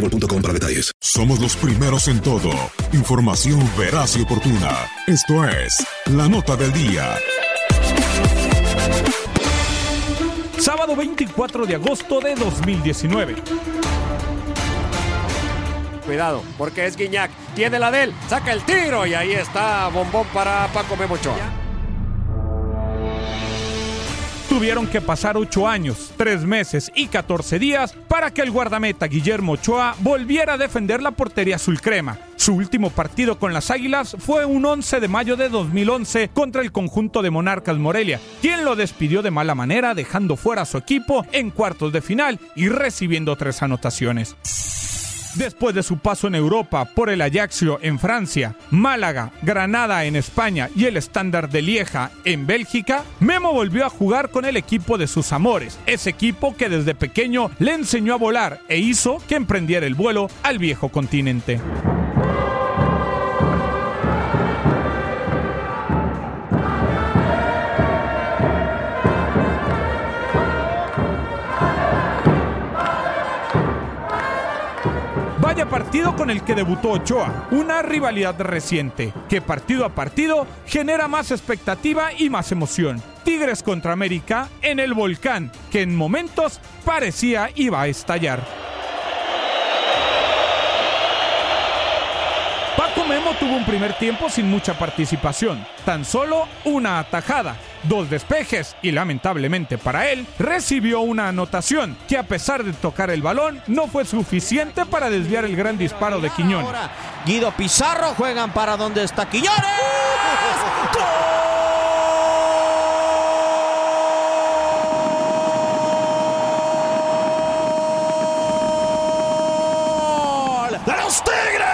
boostmobile.com para detalles. Somos los primeros en todo. Información veraz y oportuna. Esto es La Nota del Día. Sábado 24 de agosto de 2019. Cuidado, porque es Guiñac. Tiene la del, saca el tiro y ahí está bombón para Paco Memochoa. Tuvieron que pasar 8 años, 3 meses y 14 días para que el guardameta Guillermo Ochoa volviera a defender la portería azul crema. Su último partido con las Águilas fue un 11 de mayo de 2011 contra el conjunto de Monarcas Morelia, quien lo despidió de mala manera dejando fuera a su equipo en cuartos de final y recibiendo tres anotaciones. Después de su paso en Europa por el Ajaxio en Francia, Málaga, Granada en España y el Standard de Lieja en Bélgica, Memo volvió a jugar con el equipo de sus amores, ese equipo que desde pequeño le enseñó a volar e hizo que emprendiera el vuelo al viejo continente. Con el que debutó Ochoa, una rivalidad reciente, que partido a partido genera más expectativa y más emoción. Tigres contra América en el volcán, que en momentos parecía iba a estallar. Paco Memo tuvo un primer tiempo sin mucha participación, tan solo una atajada, dos despejes y lamentablemente para él recibió una anotación que a pesar de tocar el balón no fue suficiente para desviar el gran disparo de Quiñones. Guido Pizarro juegan para donde está Quiñones. ¡Los Tigres!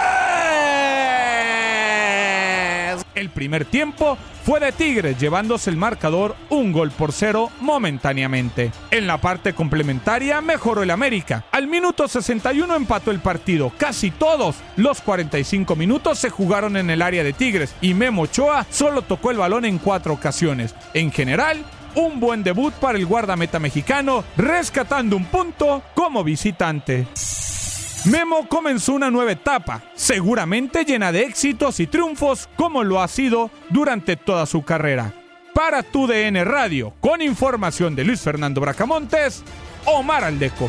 El primer tiempo fue de Tigres, llevándose el marcador un gol por cero momentáneamente. En la parte complementaria mejoró el América. Al minuto 61 empató el partido. Casi todos los 45 minutos se jugaron en el área de Tigres y Memo Ochoa solo tocó el balón en cuatro ocasiones. En general, un buen debut para el guardameta mexicano, rescatando un punto como visitante. Memo comenzó una nueva etapa, seguramente llena de éxitos y triunfos como lo ha sido durante toda su carrera. Para tu DN Radio, con información de Luis Fernando Bracamontes, Omar Aldeco.